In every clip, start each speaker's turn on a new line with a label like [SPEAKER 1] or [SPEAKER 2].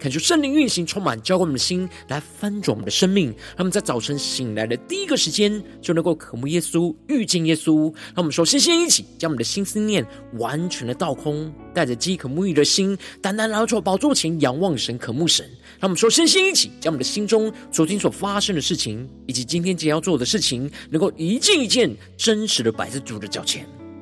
[SPEAKER 1] 恳求圣灵运行，充满浇灌我们的心，来翻转我们的生命。让我们在早晨醒来的第一个时间，就能够渴慕耶稣、遇见耶稣。让我们首先先一起将我们的心思念完全的倒空，带着饥渴沐浴的心，单单来到宝座前仰望神、渴慕神。让我们首先先一起将我们的心中昨天所发生的事情，以及今天即将要做的事情，能够一件一件真实的摆在主的脚前。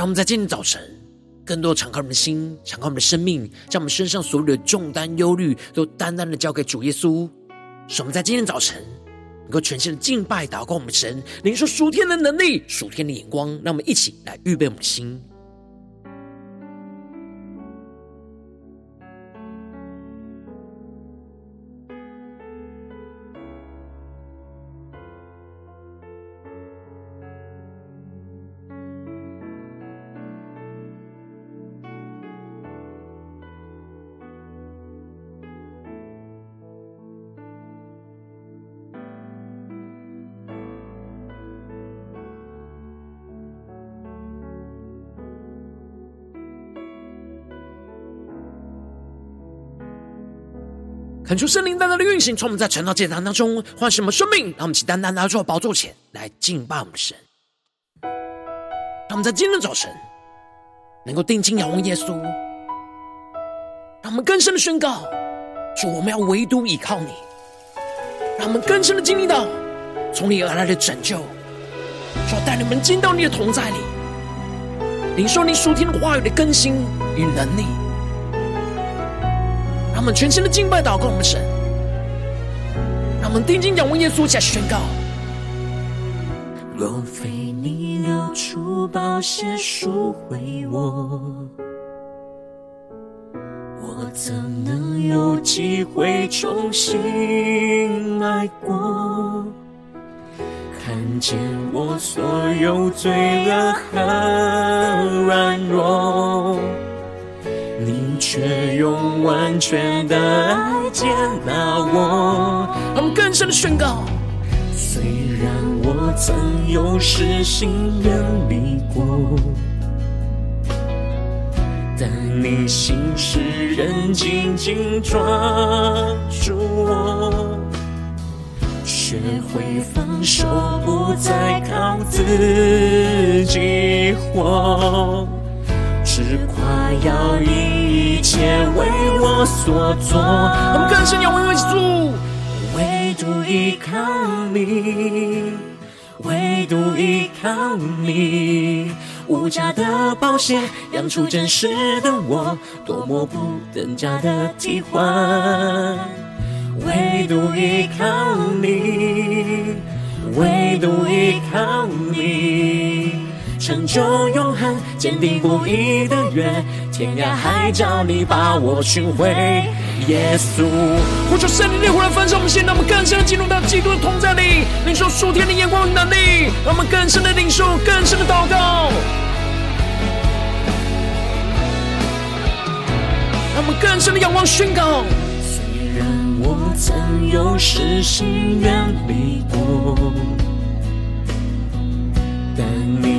[SPEAKER 1] 让我们在今天早晨，更多敞开我们的心，敞开我们的生命，将我们身上所有的重担、忧虑，都单单的交给主耶稣。使我们在今天早晨，能够全新的敬拜、祷告我们神，领受属天的能力、属天的眼光。让我们一起来预备我们的心。恳求圣灵单单的运行，从我们在晨祷祭坛当中唤醒我们生命，让我们起单单拿出宝座前来敬拜我们的神。让我们在今天早晨能够定睛仰望耶稣，让我们更深的宣告：主，我们要唯独依靠你。让我们更深的经历到从你而来的拯救，主要带你们进到你的同在里，领受你属天的话语的更新与能力。让我们全心的敬拜祷告我们神，让我们定睛仰望耶稣，加宣告：
[SPEAKER 2] 若非你流出宝血赎回我，我怎能有机会重新来过？看见我所有罪恶和软弱。却用完全的爱接纳我。
[SPEAKER 1] 我们更深的宣告：
[SPEAKER 2] 虽然我曾有失心远离过，但你心事仍紧紧抓住我，学会放手，不再靠自己活。是夸耀以一切为我所做，
[SPEAKER 1] 我们更深仰望耶稣，
[SPEAKER 2] 唯独依靠你，唯独依靠你，无价的保险养出真实的我，多么不等价的替换，唯独依靠你，唯独依靠你。成就永恒，坚定不移的约，天涯海角你把我寻回，耶稣。
[SPEAKER 1] 呼求圣灵的烈火来焚烧我们心，让我们更深的进入到基督的同在里，领受属天的眼光与能力，让我们更深的领受，更深的祷告，让我们更深的仰望宣告。
[SPEAKER 2] 虽然我曾有失心远离过。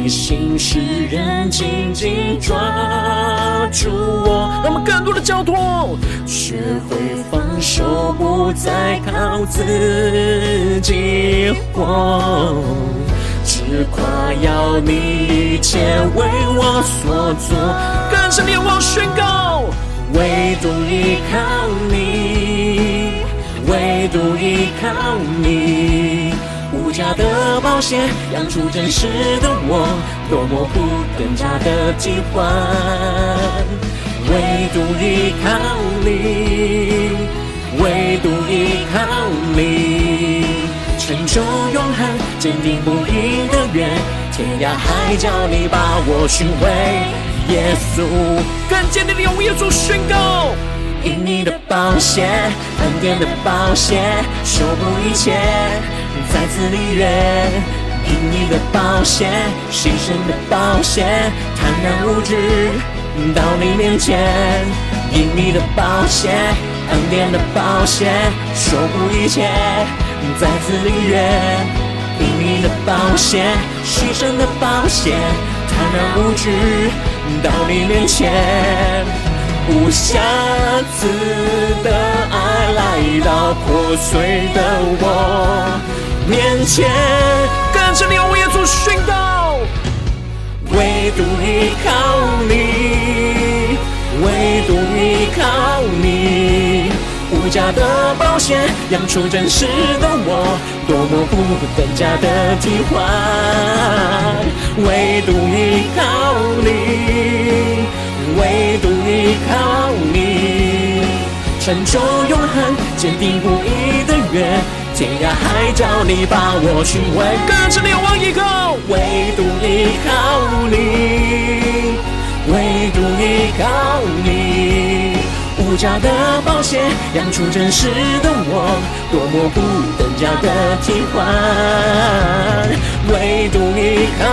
[SPEAKER 2] 你心事仍紧紧抓住我，
[SPEAKER 1] 让我们更多的交托，
[SPEAKER 2] 学会放手，不再靠自己活，只夸耀你一切为我所做，
[SPEAKER 1] 更深的我宣告，
[SPEAKER 2] 唯独依靠你，唯独依靠你。假的宝血养出真实的我，多么不更加的替换。唯独依靠你，唯独依靠你，成就永恒坚定不移的约，天涯海角你把我寻回。耶稣，
[SPEAKER 1] 更坚定的用耶稣宣告，
[SPEAKER 2] 因你的宝血，恩典的宝血，修补一切，再次立约。因你的宝血，牺牲的宝血，坦然无惧到你面前。因你的宝血，恩典的宝血，守护一切，再次立约。因你的宝血，牺牲的宝血，坦然无惧。到你面前，无瑕疵的爱来到破碎的我面前，
[SPEAKER 1] 跟着你，我也做宣告，
[SPEAKER 2] 唯独依靠你，唯独依靠你，无价的保险养出真实的我，多么不等价的替换。唯独依靠你，唯独依靠你，成就永恒坚定不移的约，天涯海角你把我寻回，
[SPEAKER 1] 跟着你往以后，
[SPEAKER 2] 唯独依靠你，唯独依靠你，无价的宝血养出真实的我，多么不等价的替换。唯独依靠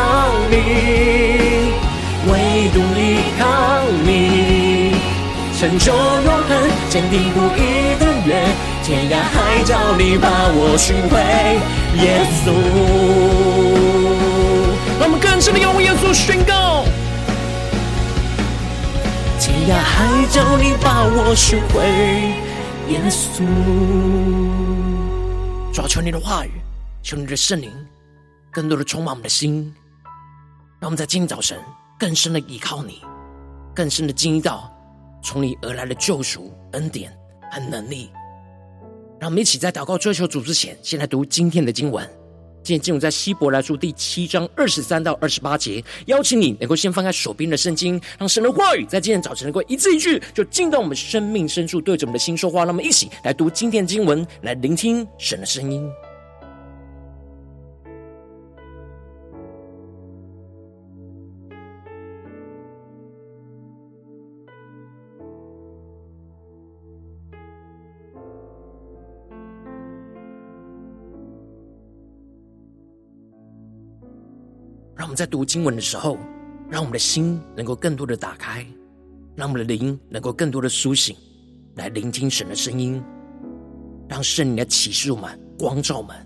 [SPEAKER 2] 你，唯独依靠你，成就永恒坚定不移的约，天涯海角你把我寻回，耶稣。
[SPEAKER 1] 让我们更深的用耶稣宣告，
[SPEAKER 2] 天涯海角你把我寻回，耶
[SPEAKER 1] 稣。抓住，你的话语，求你的圣灵。更多的充满我们的心，让我们在今天早晨更深的依靠你，更深的经历到从你而来的救赎恩典和能力。让我们一起在祷告追求主之前，先来读今天的经文。今天进入在希伯来书第七章二十三到二十八节，邀请你能够先翻开手边的圣经，让神的话语在今天早晨能够一字一句，就进到我们生命深处，对着我们的心说话。让我们一起来读今天的经文，来聆听神的声音。让我们在读经文的时候，让我们的心能够更多的打开，让我们的灵能够更多的苏醒，来聆听神的声音，让圣灵的启示我们、光照我们、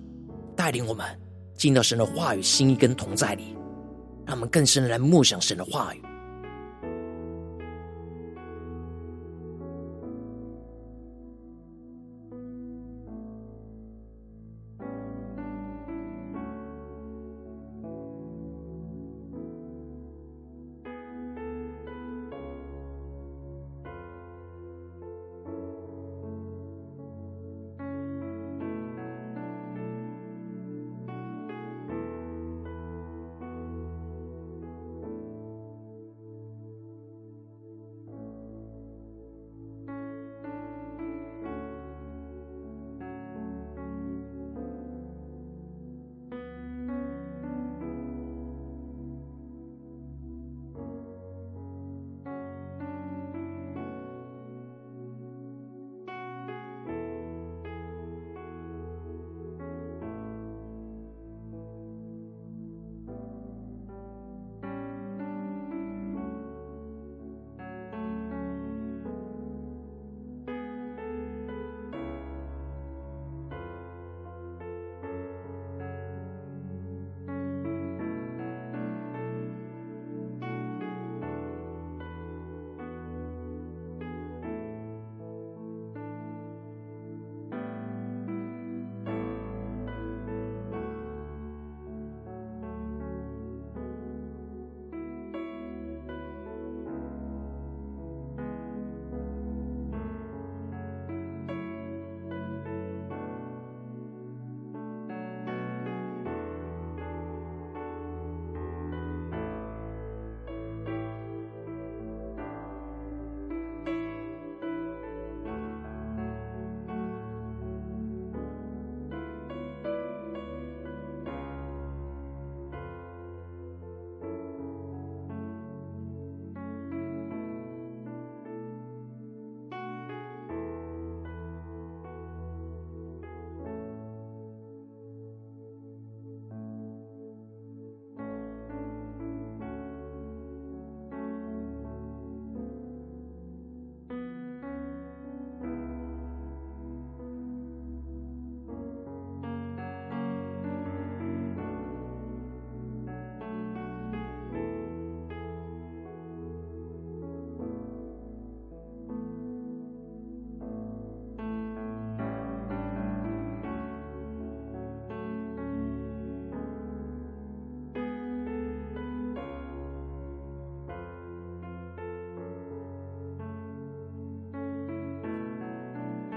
[SPEAKER 1] 带领我们进到神的话语、心意跟同在里，让我们更深的来默想神的话语。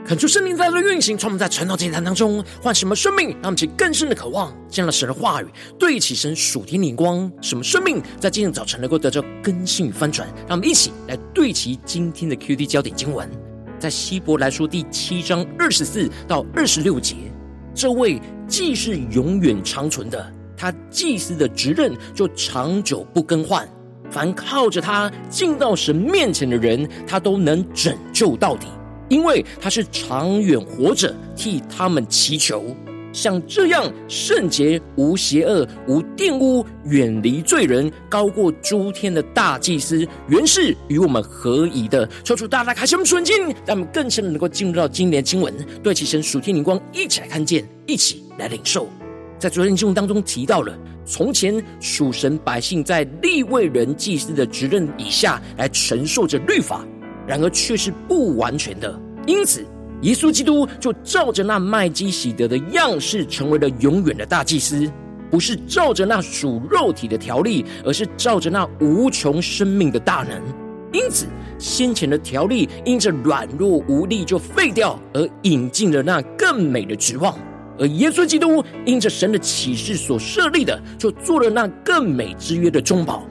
[SPEAKER 1] 恳求圣灵在这运行，从我们在传道祭坛当中唤醒我们生命，让我们起更深的渴望，见到神的话语，对齐神属天灵光，什么生命在今天早晨能够得到更新与翻转。让我们一起来对齐今天的 QD 焦点经文，在希伯来书第七章二十四到二十六节，这位既是永远长存的，他祭司的职任就长久不更换，凡靠着他进到神面前的人，他都能拯救到底。因为他是长远活着，替他们祈求，像这样圣洁、无邪恶、无玷污、远离罪人、高过诸天的大祭司，原是与我们合宜的。求主大大开启我们纯净，让我们更深的能够进入到今年的经文，对齐神属天灵光，一起来看见，一起来领受。在昨天经文当中提到了，从前属神百姓在立位人祭司的职任以下来承受着律法。然而却是不完全的，因此耶稣基督就照着那麦基洗德的样式，成为了永远的大祭司，不是照着那属肉体的条例，而是照着那无穷生命的大能。因此，先前的条例因着软弱无力就废掉，而引进了那更美的指望；而耶稣基督因着神的启示所设立的，就做了那更美之约的中保。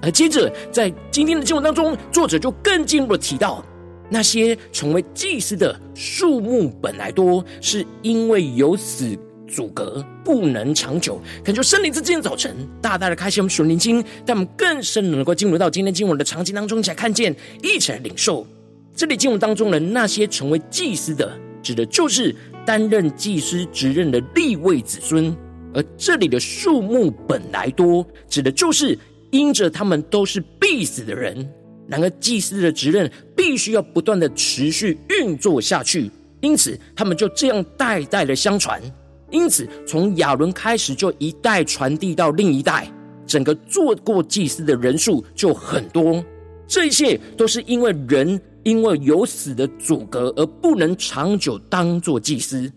[SPEAKER 1] 而接着，在今天的经文当中，作者就更进一步的提到，那些成为祭司的数目本来多，是因为有死阻隔，不能长久。恳求圣灵在今天早晨大大的开启我们属灵经，让我们更深能够进入到今天经文的场景当中，一起来看见，一起来领受。这里经文当中的那些成为祭司的，指的就是担任祭司职任的立位子孙；而这里的数目本来多，指的就是。因着他们都是必死的人，然而祭司的职任必须要不断的持续运作下去，因此他们就这样代代的相传。因此从亚伦开始就一代传递到另一代，整个做过祭司的人数就很多。这一切都是因为人因为有死的阻隔而不能长久当做祭司。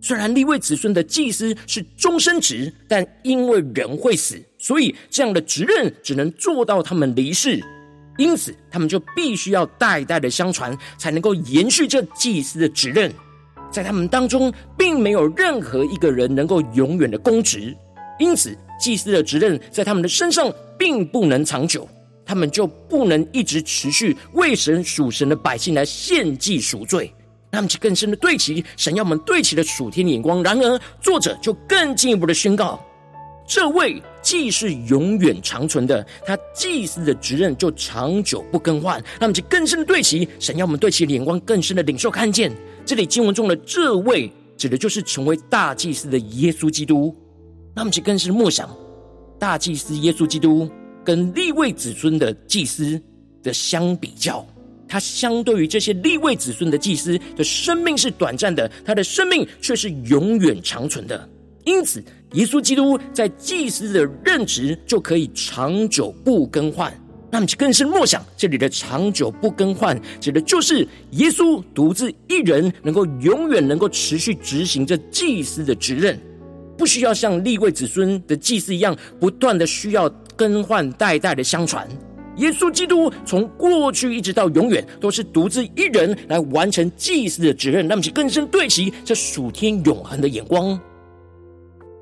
[SPEAKER 1] 虽然立位子孙的祭司是终身职，但因为人会死，所以这样的职任只能做到他们离世。因此，他们就必须要代代的相传，才能够延续这祭司的职任。在他们当中，并没有任何一个人能够永远的公职，因此，祭司的职任在他们的身上并不能长久，他们就不能一直持续为神属神的百姓来献祭赎罪。他们去更深的对齐神要我们对齐的属天的眼光。然而，作者就更进一步的宣告：这位既是永远长存的，他祭司的职任就长久不更换。那么，就更深的对齐神要我们对齐的眼光，更深的领受看见。这里经文中的这位，指的就是成为大祭司的耶稣基督。那么，就更深的默想，大祭司耶稣基督跟立位子孙的祭司的相比较。他相对于这些立位子孙的祭司的生命是短暂的，他的生命却是永远长存的。因此，耶稣基督在祭司的任职就可以长久不更换。那么，就更深默想，这里的长久不更换，指的就是耶稣独自一人能够永远能够持续执行这祭司的职任，不需要像利未子孙的祭司一样，不断的需要更换代代的相传。耶稣基督从过去一直到永远，都是独自一人来完成祭司的责任，那么就更深对齐这属天永恒的眼光。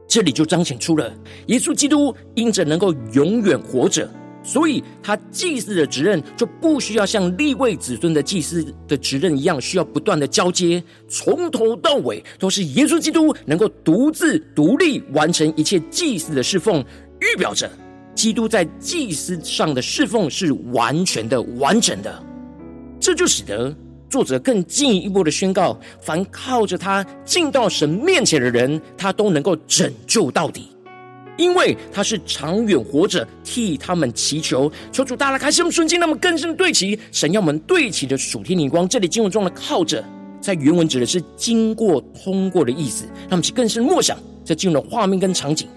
[SPEAKER 1] 这里就彰显出了耶稣基督因着能够永远活着，所以他祭司的职任就不需要像立位子孙的祭司的职任一样，需要不断的交接，从头到尾都是耶稣基督能够独自独立完成一切祭司的侍奉，预表着。基督在祭司上的侍奉是完全的、完整的，这就使得作者更进一步的宣告：凡靠着他进到神面前的人，他都能够拯救到底，因为他是长远活着，替他们祈求。求主大大开启我们瞬间，那么更深的对齐神要我们对齐的属天灵光。这里经文中的“靠着”在原文指的是经过、通过的意思，让我们去更深默想这进入的画面跟场景。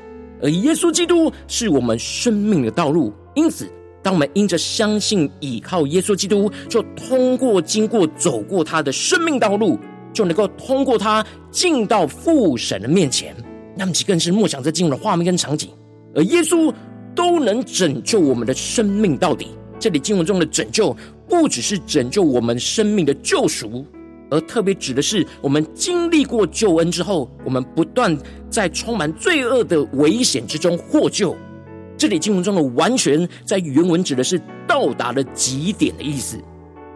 [SPEAKER 1] 而耶稣基督是我们生命的道路，因此，当我们因着相信、倚靠耶稣基督，就通过、经过、走过他的生命道路，就能够通过他进到父神的面前。那么，其更是默想这进入的画面跟场景，而耶稣都能拯救我们的生命到底。这里经文中的拯救，不只是拯救我们生命的救赎，而特别指的是我们经历过救恩之后，我们不断在充满罪恶的危险之中获救。这里经文中的“完全”在原文指的是到达了极点的意思，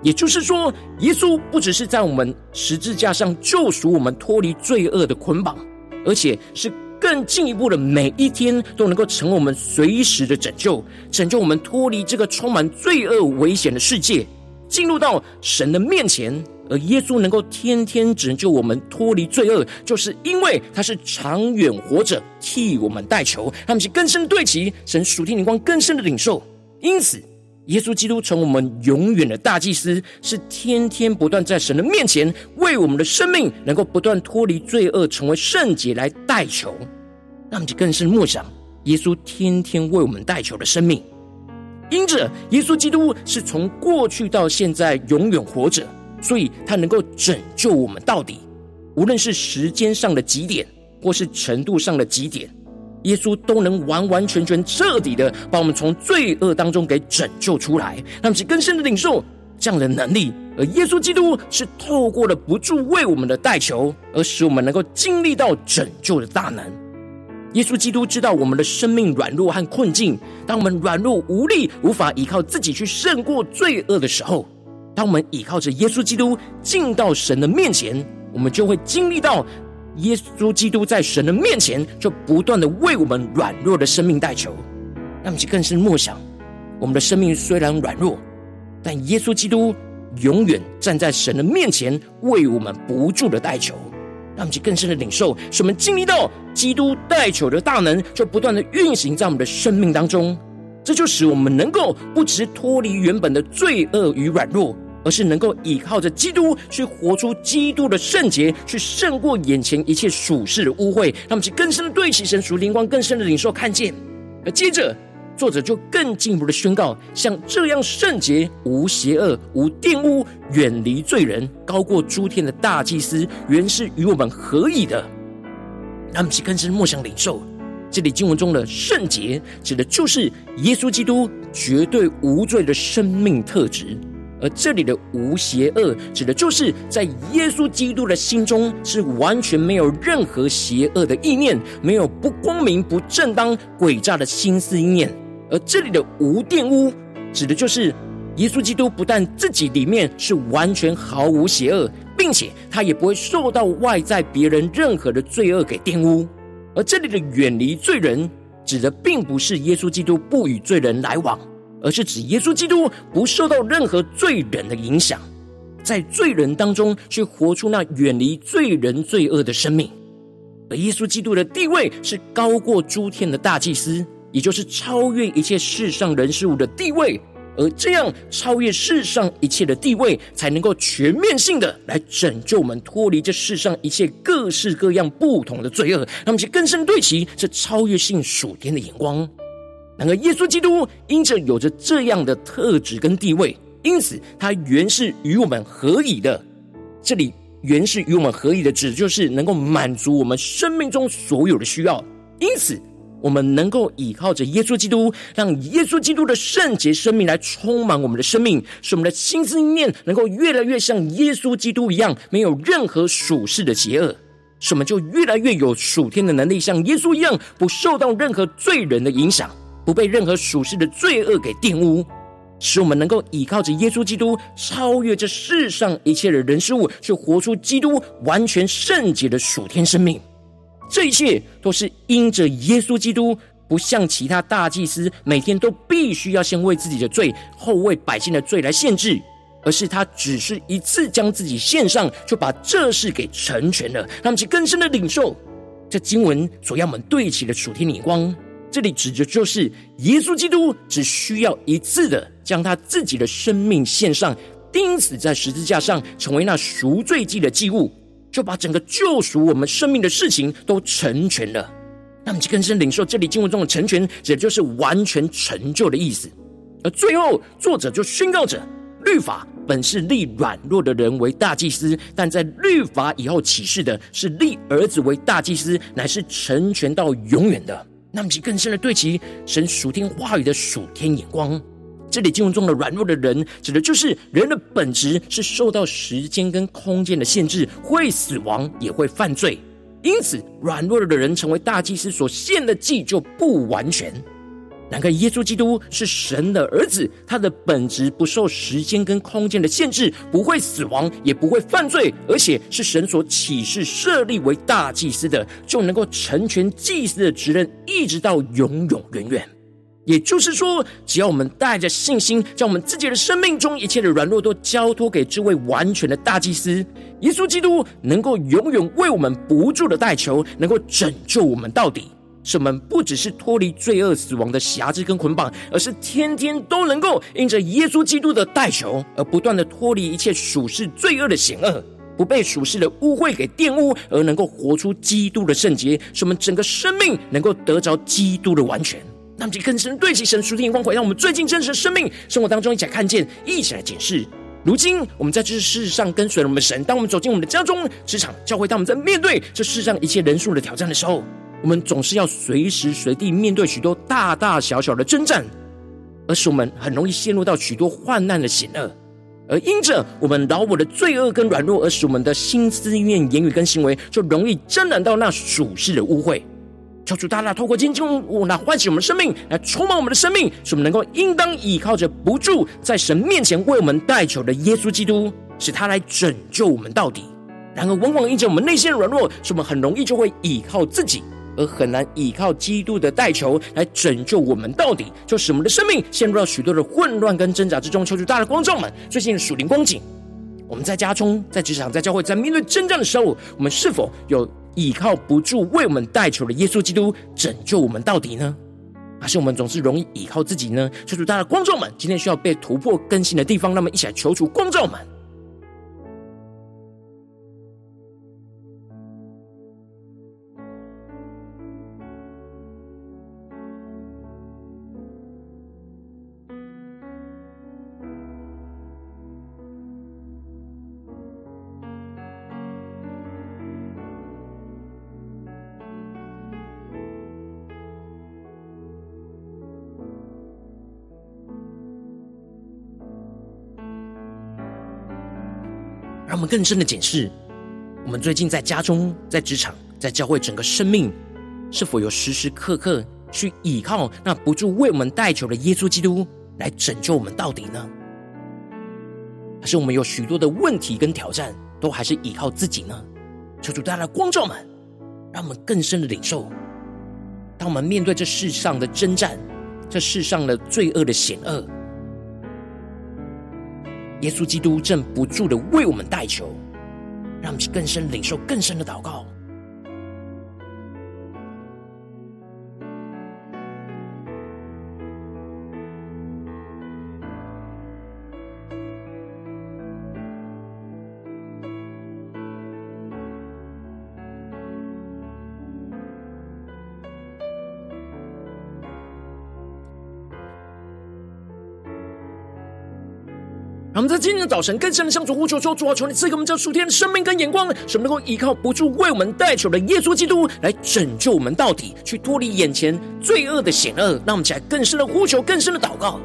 [SPEAKER 1] 也就是说，耶稣不只是在我们十字架上救赎我们脱离罪恶的捆绑，而且是更进一步的，每一天都能够成为我们随时的拯救，拯救我们脱离这个充满罪恶危险的世界，进入到神的面前。而耶稣能够天天拯救我们脱离罪恶，就是因为他是长远活着替我们代求，他们是更深对齐神属天灵光更深的领受。因此，耶稣基督成我们永远的大祭司，是天天不断在神的面前为我们的生命能够不断脱离罪恶，成为圣洁来代求。那么就更深默想耶稣天天为我们代求的生命，因着耶稣基督是从过去到现在永远活着。所以，他能够拯救我们到底，无论是时间上的极点，或是程度上的极点，耶稣都能完完全全、彻底的把我们从罪恶当中给拯救出来，让我们去更深的领受这样的能力。而耶稣基督是透过了不住为我们的代求，而使我们能够经历到拯救的大能。耶稣基督知道我们的生命软弱和困境，当我们软弱无力、无法依靠自己去胜过罪恶的时候。当我们依靠着耶稣基督进到神的面前，我们就会经历到耶稣基督在神的面前就不断的为我们软弱的生命代求。那么，就更是默想，我们的生命虽然软弱，但耶稣基督永远站在神的面前为我们不住的代求。那么，就更深的领受，使我们经历到基督代求的大能，就不断的运行在我们的生命当中。这就使我们能够不只脱离原本的罪恶与软弱。而是能够依靠着基督去活出基督的圣洁，去胜过眼前一切属世的污秽，让我们去更深的对齐神属灵光，更深的领受看见。而接着，作者就更进一步的宣告：像这样圣洁、无邪恶、无玷污、远离罪人、高过诸天的大祭司，原是与我们合宜的。让我们去更深默想领受。这里经文中的圣洁，指的就是耶稣基督绝对无罪的生命特质。而这里的无邪恶，指的就是在耶稣基督的心中是完全没有任何邪恶的意念，没有不光明、不正当、诡诈的心思意念。而这里的无玷污，指的就是耶稣基督不但自己里面是完全毫无邪恶，并且他也不会受到外在别人任何的罪恶给玷污。而这里的远离罪人，指的并不是耶稣基督不与罪人来往。而是指耶稣基督不受到任何罪人的影响，在罪人当中去活出那远离罪人罪恶的生命。而耶稣基督的地位是高过诸天的大祭司，也就是超越一切世上人事物的地位。而这样超越世上一切的地位，才能够全面性的来拯救我们脱离这世上一切各式各样不同的罪恶。让我们去更深对齐这超越性属天的眼光。然而，耶稣基督因着有着这样的特质跟地位，因此他原是与我们合宜的。这里原是与我们合宜的，指就是能够满足我们生命中所有的需要。因此，我们能够依靠着耶稣基督，让耶稣基督的圣洁生命来充满我们的生命，使我们的心思意念能够越来越像耶稣基督一样，没有任何属世的邪恶，使我们就越来越有属天的能力，像耶稣一样，不受到任何罪人的影响。不被任何属世的罪恶给玷污，使我们能够依靠着耶稣基督，超越这世上一切的人事物，去活出基督完全圣洁的属天生命。这一切都是因着耶稣基督，不像其他大祭司每天都必须要先为自己的罪，后为百姓的罪来献祭，而是他只是一次将自己献上，就把这事给成全了。让我们更深的领受这经文所要我们对齐的属天眼光。这里指的就是耶稣基督只需要一次的将他自己的生命献上，钉死在十字架上，成为那赎罪祭的祭物，就把整个救赎我们生命的事情都成全了。那么，就更深领受这里经文中的成全，指的就是完全成就的意思。而最后，作者就宣告着：律法本是立软弱的人为大祭司，但在律法以后启示的是立儿子为大祭司，乃是成全到永远的。那么，其更深的对齐神属天话语的属天眼光，这里经文中的软弱的人，指的就是人的本质是受到时间跟空间的限制，会死亡，也会犯罪。因此，软弱的人成为大祭司所献的祭就不完全。然而，耶稣基督是神的儿子，他的本质不受时间跟空间的限制，不会死亡，也不会犯罪，而且是神所启示设立为大祭司的，就能够成全祭司的职任，一直到永永远远。也就是说，只要我们带着信心，将我们自己的生命中一切的软弱都交托给这位完全的大祭司耶稣基督，能够永远为我们不住的代求，能够拯救我们到底。使我们不只是脱离罪恶死亡的辖制跟捆绑，而是天天都能够因着耶稣基督的代求，而不断的脱离一切属世罪恶的险恶，不被属世的污秽给玷污，而能够活出基督的圣洁，使我们整个生命能够得着基督的完全。让我们就更深对齐神属天眼光，回到我们最近真实的生命生活当中，一起来看见，一起来检视。如今我们在这世上跟随了我们的神，当我们走进我们的家中、职场、教会，当我们在面对这世上一切人数的挑战的时候，我们总是要随时随地面对许多大大小小的征战，而使我们很容易陷入到许多患难的险恶，而因着我们老我的罪恶跟软弱，而使我们的心思念、言语跟行为就容易沾染到那属世的污秽。求主大大透过今天经文，来唤醒我们的生命，来充满我们的生命，使我们能够应当倚靠着不住在神面前为我们代求的耶稣基督，使他来拯救我们到底。然而，往往因着我们内心的软弱，使我们很容易就会倚靠自己，而很难倚靠基督的代求来拯救我们到底，就使我们的生命陷入到许多的混乱跟挣扎之中。求主大大光照们，最近的属灵光景，我们在家中、在职场、在教会，在面对征战的时候，我们是否有？倚靠不住为我们代求的耶稣基督拯救我们到底呢？还是我们总是容易依靠自己呢？求主，大家光照们，今天需要被突破更新的地方，那么一起来求主光照们。让我们更深的检视，我们最近在家中、在职场、在教会，整个生命是否有时时刻刻去倚靠那不住为我们代求的耶稣基督来拯救我们到底呢？还是我们有许多的问题跟挑战，都还是倚靠自己呢？求主带来光照们，让我们更深的领受。当我们面对这世上的征战，这世上的罪恶的险恶。耶稣基督正不住的为我们代求，让我们去更深领受更深的祷告。今天的早晨更深的向主呼求说：主啊，求你赐给我们这数天的生命跟眼光，使我们能够依靠不住为我们带球的耶稣基督来拯救我们到底，去脱离眼前罪恶的险恶。让我们起来更深的呼求，更深的祷告。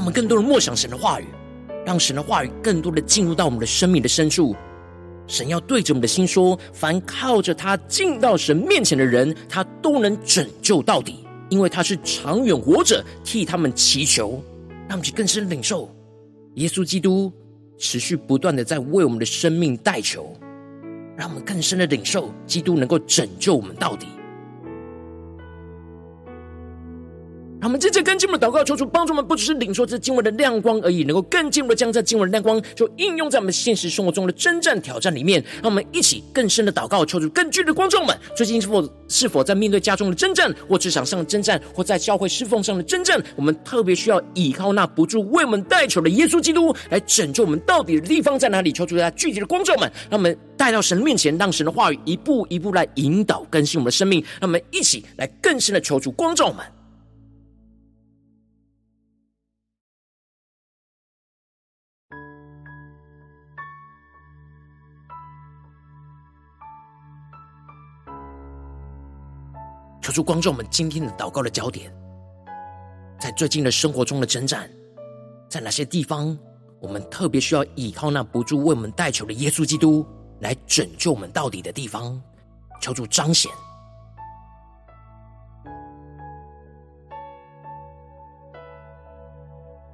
[SPEAKER 1] 我们更多的默想神的话语，让神的话语更多的进入到我们的生命的深处。神要对着我们的心说：凡靠着他进到神面前的人，他都能拯救到底，因为他是长远活着，替他们祈求。让我们去更深领受耶稣基督持续不断的在为我们的生命代求，让我们更深的领受基督能够拯救我们到底。让我们接着更进一步的祷告，求主帮助我们，不只是领受这经文的亮光而已，能够更进一步的将这经文的亮光就应用在我们现实生活中的征战挑战里面。让我们一起更深的祷告，求主更具的光照们，最近是否是否在面对家中的征战，或职场上的征战，或在教会侍奉上的征战，我们特别需要依靠那不住为我们代求的耶稣基督来拯救我们。到底的地方在哪里？求主在具体的光照们，让我们带到神面前，让神的话语一步一步来引导更新我们的生命。让我们一起来更深的求主光照们。求主光照我们今天的祷告的焦点，在最近的生活中的征战，在哪些地方，我们特别需要依靠那不住为我们带球的耶稣基督来拯救我们到底的地方，求主彰显。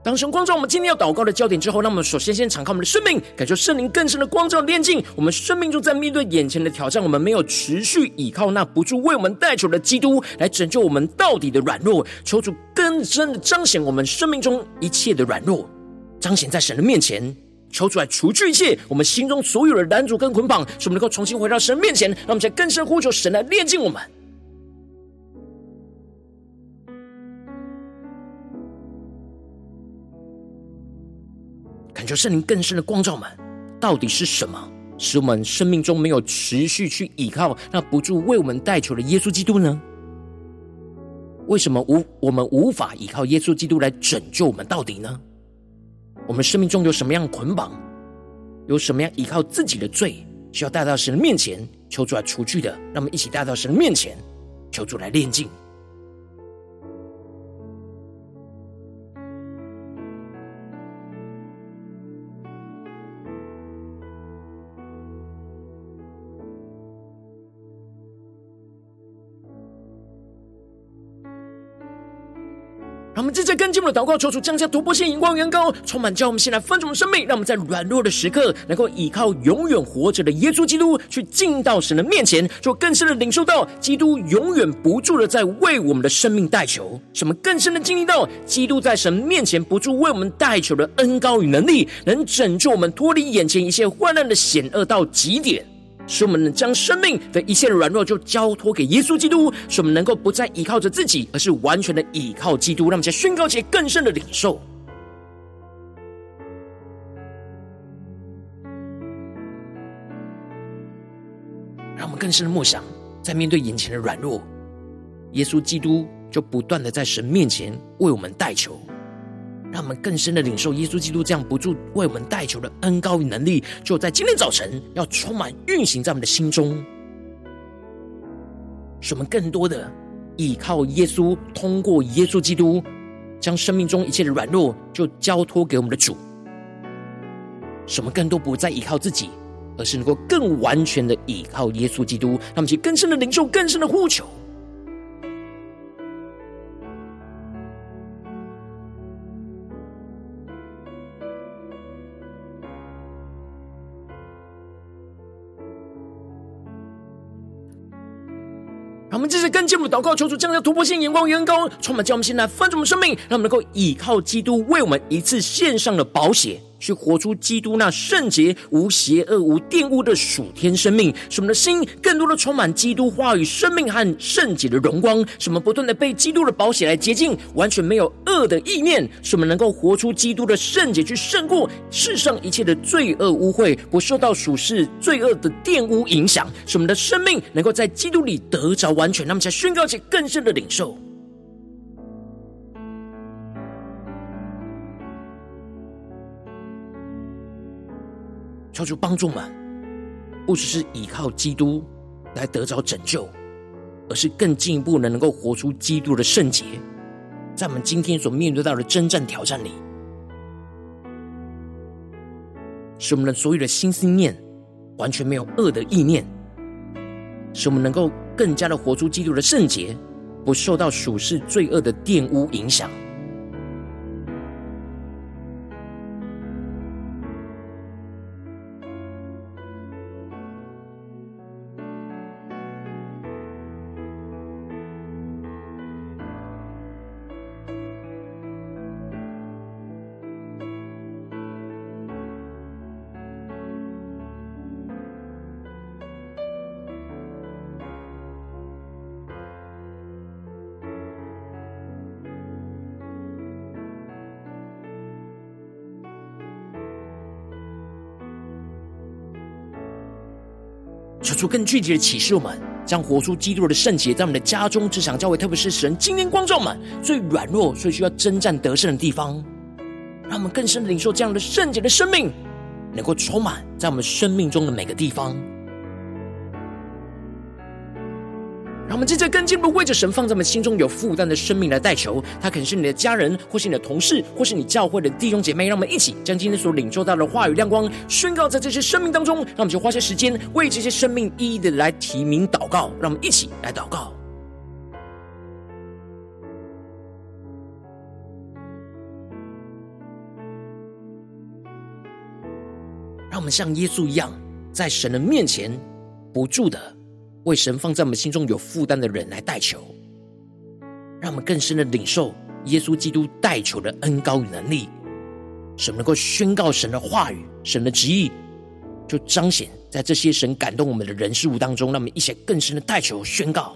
[SPEAKER 1] 当神光照我们今天要祷告的焦点之后，那么首先先敞开我们的生命，感受圣灵更深的光照炼净。我们生命中在面对眼前的挑战，我们没有持续依靠那不住为我们代求的基督来拯救我们到底的软弱，求主更深的彰显我们生命中一切的软弱，彰显在神的面前，求主来除去一切我们心中所有的拦阻跟捆绑，使我们能够重新回到神面前，让我们在更深呼求神来炼净我们。求圣灵更深的光照们，到底是什么使我们生命中没有持续去依靠那不住为我们代求的耶稣基督呢？为什么无我们无法依靠耶稣基督来拯救我们到底呢？我们生命中有什么样的捆绑，有什么样依靠自己的罪，需要带到神的面前求主来除去的？让我们一起带到神的面前，求主来炼净。我们正在跟进我们的祷告，求主降下突破性、荧光、远高，充满叫我们先来分盛我们生命，让我们在软弱的时刻，能够依靠永远活着的耶稣基督，去进到神的面前，就更深的领受到基督永远不住的在为我们的生命代求，使我们更深的经历到基督在神面前不住为我们代求的恩高与能力，能拯救我们脱离眼前一切患难的险恶到极点。使我们能将生命的一切软弱就交托给耶稣基督，使我们能够不再依靠着自己，而是完全的依靠基督。让我们再宣告一些更深的领受，让我们更深的默想，在面对眼前的软弱，耶稣基督就不断的在神面前为我们代求。让我们更深的领受耶稣基督这样不住为我们代求的恩膏与能力，就在今天早晨要充满运行在我们的心中，使我们更多的依靠耶稣，通过耶稣基督，将生命中一切的软弱就交托给我们的主，使我们更多不再依靠自己，而是能够更完全的依靠耶稣基督，让我们去更深的领受，更深的呼求。更进一步祷告，求主降下突破性眼光，远高，充满将我们现在翻转我们生命，让我们能够依靠基督为我们一次献上的保险，去活出基督那圣洁、无邪恶、无玷污的属天生命，使我们的心更多的充满基督话语、生命和圣洁的荣光，使我们不断的被基督的宝血来洁净，完全没有恶的意念，使我们能够活出基督的圣洁，去胜过世上一切的罪恶污秽，不受到属世罪恶的玷污影响，使我们的生命能够在基督里得着完全。那么，才宣告起更深的领受。求主帮助们，不只是依靠基督来得着拯救，而是更进一步的能够活出基督的圣洁，在我们今天所面对到的征战挑战里，使我们的所有的心思念完全没有恶的意念，使我们能够更加的活出基督的圣洁，不受到属世罪恶的玷污影响。出更具体的启示我们，将活出基督的圣洁，在我们的家中、职场、教会，特别是神今天光照我们最软弱、最需要征战得胜的地方，让我们更深的领受这样的圣洁的生命，能够充满在我们生命中的每个地方。我们接着更进一步为着神放在我们心中有负担的生命来代求，他可能是你的家人，或是你的同事，或是你教会的弟兄姐妹。让我们一起将今天所领受到的话语亮光宣告在这些生命当中。让我们就花些时间为这些生命一一的来提名祷告。让我们一起来祷告。让我们像耶稣一样，在神的面前不住的。为神放在我们心中有负担的人来代求，让我们更深的领受耶稣基督代求的恩高与能力，神能够宣告神的话语、神的旨意，就彰显在这些神感动我们的人事物当中，让我们一起更深的代求宣告。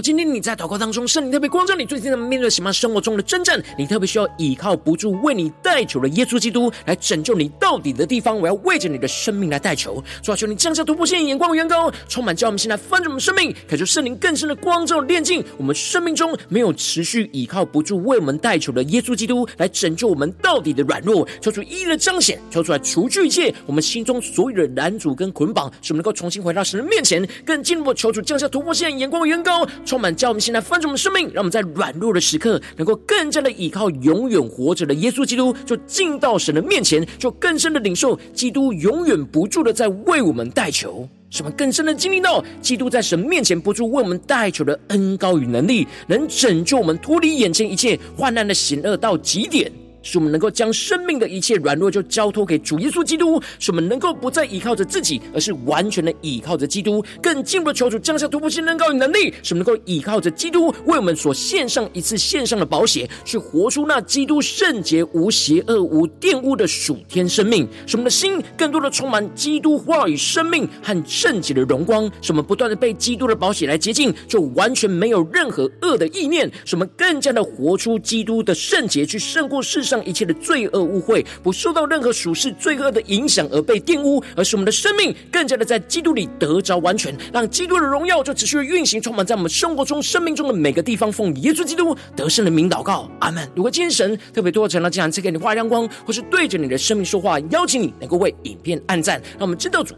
[SPEAKER 1] 今天你在祷告当中，圣灵特别光照你，最近在面对什么生活中的征战，你特别需要依靠不住为你代求的耶稣基督来拯救你到底的地方，我要为着你的生命来代求，主啊，求你降下突破性眼光的眼光，充满叫我们现在翻转我们生命，可求圣灵更深的光照炼净我们生命中没有持续依靠不住为我们代求的耶稣基督来拯救我们到底的软弱，求主一一的彰显，求出来除去一切我们心中所有的拦阻跟捆绑，使我们能够重新回到神的面前，更进一步求主降下突破性眼光的眼光。充满叫我们现在翻转我们生命，让我们在软弱的时刻，能够更加的依靠永远活着的耶稣基督，就进到神的面前，就更深的领受基督永远不住的在为我们代求，使我们更深的经历到基督在神面前不住为我们代求的恩高与能力，能拯救我们脱离眼前一切患难的险恶到极点。使我们能够将生命的一切软弱就交托给主耶稣基督，使我们能够不再依靠着自己，而是完全的依靠着基督。更进一步的求主降下突破性恩膏与能力，使我们能够依靠着基督为我们所献上一次献上的宝血，去活出那基督圣洁无邪恶无玷污的属天生命。使我们的心更多的充满基督话语生命和圣洁的荣光，使我们不断的被基督的宝血来洁净，就完全没有任何恶的意念。使我们更加的活出基督的圣洁，去胜过世上一切的罪恶污秽，不受到任何属世罪恶的影响而被玷污，而是我们的生命更加的在基督里得着完全，让基督的荣耀就持续的运行，充满在我们生活中、生命中的每个地方。奉耶稣基督得胜的名祷告，阿门。如果今天神特别多成了这样赐给你话亮光，或是对着你的生命说话，邀请你能够为影片按赞，让我们知道主，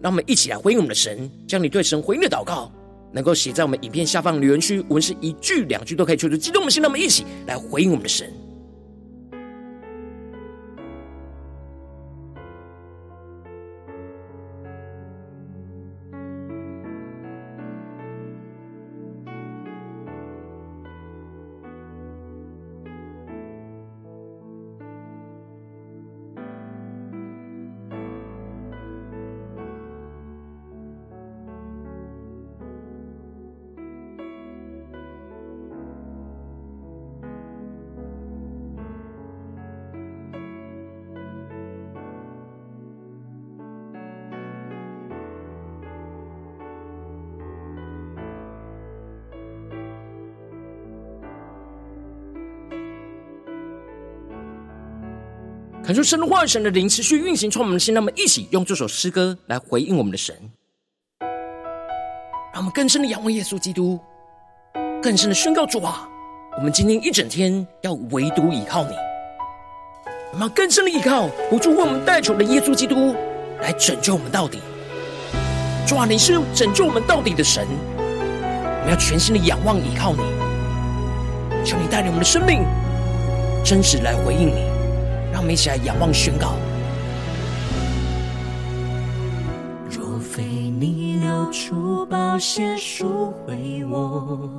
[SPEAKER 1] 让我们一起来回应我们的神，将你对神回应的祷告能够写在我们影片下方留言区，无论是一句两句都可以，求主激动我们心，让我们一起来回应我们的神。感受神的话语，神的灵持续运行，充满我们的心。让我们一起用这首诗歌来回应我们的神，让我们更深的仰望耶稣基督，更深的宣告主啊，我们今天一整天要唯独依靠你，我们要更深的依靠，不住为我们代求的耶稣基督来拯救我们到底。主啊，你是拯救我们到底的神，我们要全心的仰望依靠你，求你带领我们的生命真实来回应你。让我们一起来仰望宣告。
[SPEAKER 2] 若非你流出宝血赎回我，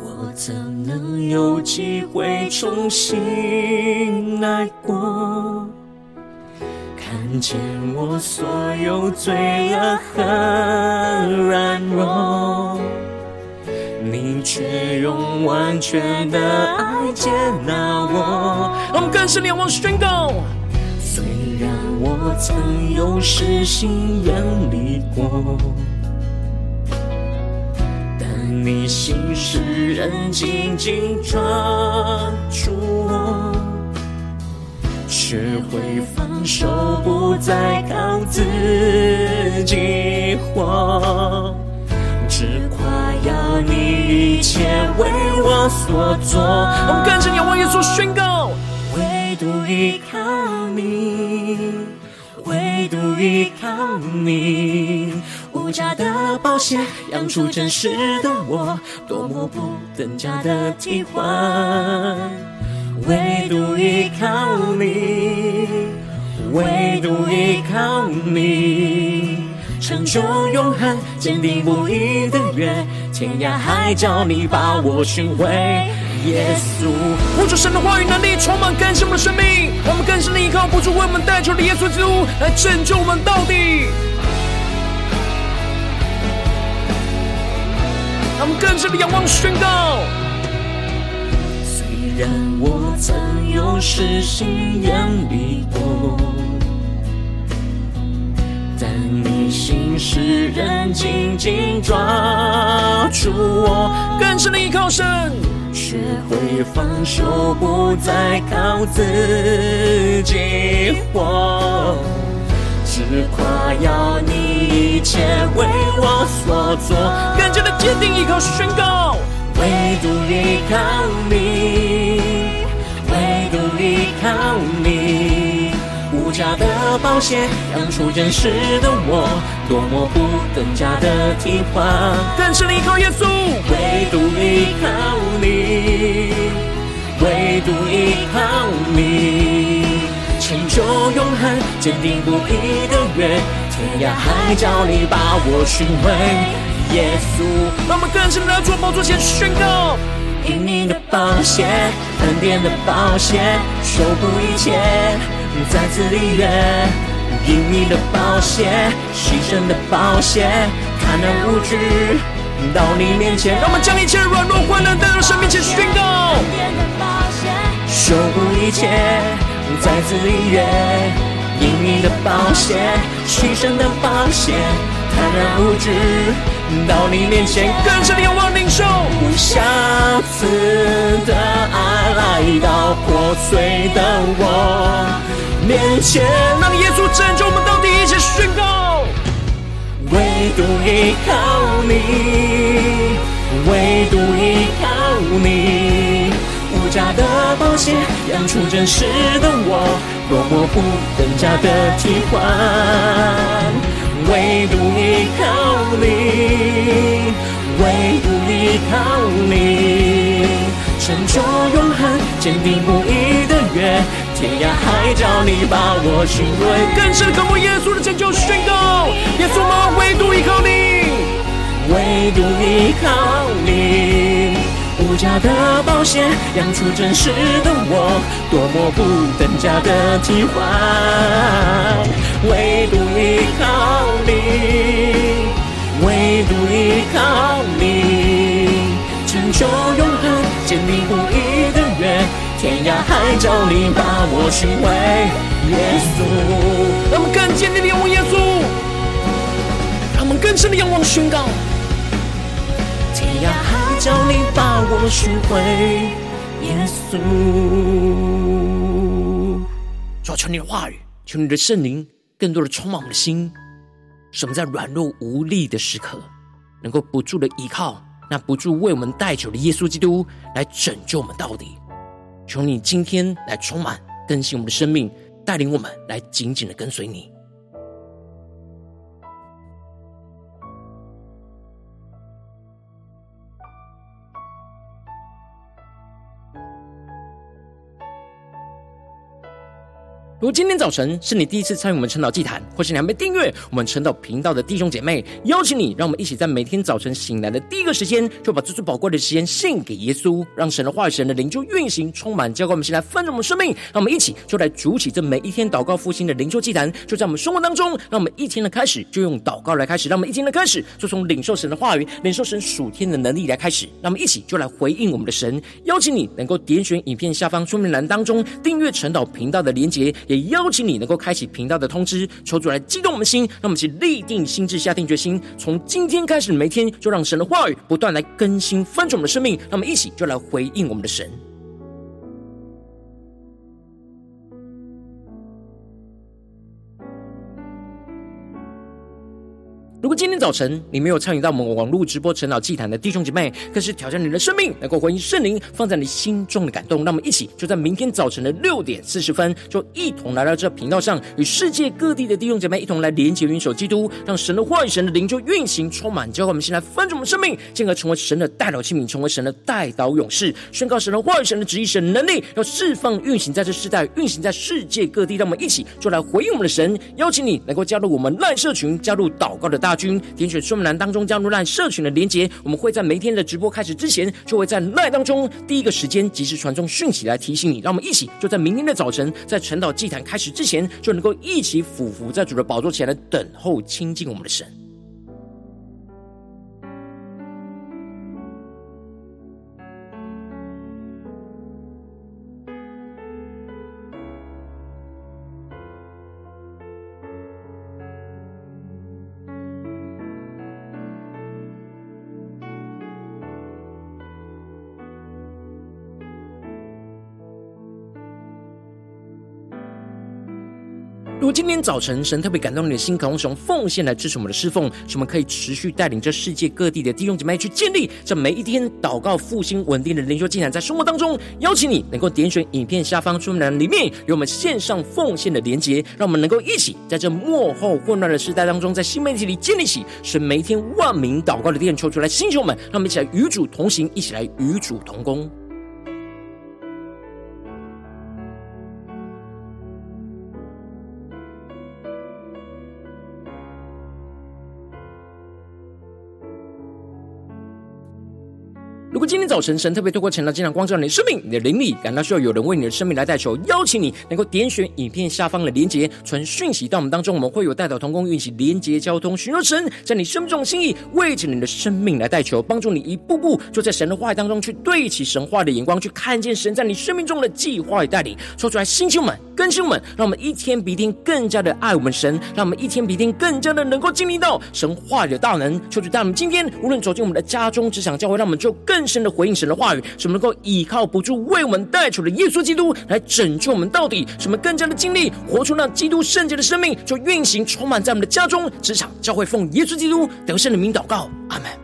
[SPEAKER 2] 我怎能有机会重新来过？看见我所有罪恶和软弱，却用完全的爱接纳我。
[SPEAKER 1] 我们更深地仰望宣告。
[SPEAKER 2] 虽然我曾有失心远离过，但你心使人紧紧抓住我，学会放手，不再靠自己活，要你一切为我所做。
[SPEAKER 1] 我们更深仰望耶稣宣告。
[SPEAKER 2] 唯独依靠你，唯独依靠你，无价的宝血养出真实的我，多么不等价的替换。唯独依靠你，唯独依靠你，成就永恒，坚定不移的约，天涯海角你把我寻回。耶稣，
[SPEAKER 1] 呼求神的话语能力充满更新我们的生命，我们更深的依靠不住为我们代求的耶稣基督来拯救我们到底。让我们更深的仰望宣告。
[SPEAKER 2] 虽然我曾有失心远离过，但你心使人紧紧抓住我，
[SPEAKER 1] 更深的依靠神。
[SPEAKER 2] 学会放手，不再靠自己活，只夸耀你一切为我所做。
[SPEAKER 1] 更加的坚定依靠宣告，
[SPEAKER 2] 唯独依靠你，唯独依靠你，价的保险养出真实的我，多么不等价的替换。
[SPEAKER 1] 更深的依靠耶稣，
[SPEAKER 2] 唯独依靠你，唯独依靠你，成就永恒，坚定不移的约，天涯海角你把我寻回。耶稣，
[SPEAKER 1] 让我们更深的做宝座前宣告，
[SPEAKER 2] 因你的保险，恩典的保险，守护一切，再次立约。因你的宝血，牺牲的宝血，坦然无惧到你面前。
[SPEAKER 1] 让我们将一切软弱、患难带到神面前宣告。
[SPEAKER 2] 恩典的宝血，修补一切，再次立约。因你的宝血，牺牲的宝血，坦然无惧到你面前。
[SPEAKER 1] 更深的仰望领受，
[SPEAKER 2] 无瑕疵的爱来到破碎的我。面前，
[SPEAKER 1] 让耶稣拯救我们到底，一起宣告。
[SPEAKER 2] 唯独依靠你，唯独依靠你，无价的宝血养出真实的我，多么不等价的替换。唯独依靠你，唯独依靠你，成就永恒，坚定不移的约。天涯海角，你把我寻回。
[SPEAKER 1] 更深渴慕耶稣的拯救宣告，耶稣吗？唯独依靠你，
[SPEAKER 2] 唯独依靠你，无价的宝血养出真实的我，多么不等价的替换。唯独依靠你，唯独依靠你，寻求永恒，坚定不移的约。天涯海角，你把我寻回，耶稣。
[SPEAKER 1] 让我们更坚定的仰望耶稣，让我们更深的仰望宣告。
[SPEAKER 2] 天涯海角，你把我寻回，耶稣。
[SPEAKER 1] 主啊，求你的话语，求你的圣灵，更多的充满我们的心，使我们在软弱无力的时刻，能够不住的依靠那不住为我们代求的耶稣基督，来拯救我们到底。求你今天来充满更新我们的生命，带领我们来紧紧的跟随你。如果今天早晨是你第一次参与我们晨祷祭坛，或是你还没订阅我们晨祷频道的弟兄姐妹，邀请你，让我们一起在每天早晨醒来的第一个时间，就把最最宝贵的时间献给耶稣，让神的话语、神的灵就运行、充满，浇灌我们，先来翻转我们生命。让我们一起就来主起这每一天祷告复兴的灵修祭坛，就在我们生活当中。让我们一天的开始就用祷告来开始，让我们一天的开始就从领受神的话语、领受神属天的能力来开始。让我们一起就来回应我们的神。邀请你能够点选影片下方说明栏当中订阅晨祷频道的连结，也邀请你能够。开启频道的通知，求主来激动我们的心，让我们一起立定心智，下定决心，从今天开始每天，就让神的话语不断来更新翻转我们的生命。让我们一起就来回应我们的神。如果今天早晨你没有参与到我们网络直播晨祷祭坛的弟兄姐妹，更是挑战你的生命，能够回应圣灵放在你心中的感动。那我们一起就在明天早晨的六点四十分，就一同来到这频道上，与世界各地的弟兄姐妹一同来连接、云手基督，让神的话语、神的灵就运行、充满，教会我们先来翻转我们生命，进而成为神的代祷器皿，成为神的代祷勇士，宣告神的话语、神的旨意、神的能力，要释放、运行在这世代，运行在世界各地。让我们一起就来回应我们的神，邀请你能够加入我们赖社群，加入祷告的大军，点选说明栏当中加入赖社群的连结，我们会在每天的直播开始之前，就会在赖当中第一个时间及时传送讯息来提醒你。让我们一起就在明天的早晨，在晨祷祭坛开始之前，就能够一起俯伏在主的宝座前来等候亲近我们的神。如果今天早晨神特别感动你的心，渴望使用奉献来支持我们的侍奉，使我们可以持续带领着世界各地的弟兄姐妹去建立这每一天祷告复兴稳定的灵修进展，在生活当中邀请你能够点选影片下方说明栏里面有我们线上奉献的连结，让我们能够一起在这幕后混乱的时代当中，在新媒体里建立起神每一天万名祷告的殿，抽出来星球们，让我们一起来与主同行，一起来与主同工。今天早晨神特别透过晨祷经常光照你的生命，你的灵力感到需要有人为你的生命来代求，邀请你能够点选影片下方的连结，传讯息到我们当中，我们会有代祷同工运气连结交通，寻求神在你生命中的心意，为着你的生命来代求，帮助你一步步就在神的话语当中去对齐神话的眼光，去看见神在你生命中的计划与带领。说出来，星球们、更新们，让我们一天比一天更加的爱我们神，让我们一天比一天更加的能够经历到神话语的大能。求主带我们今天无论走进我们的家中、职场、教会，让我们就。更深的回应神的话语，什么能够依靠不住为我们带出的耶稣基督来拯救我们到底，什么更加的经历活出那基督圣洁的生命，就运行充满在我们的家中、职场、教会，奉耶稣基督得胜的名祷告，阿门。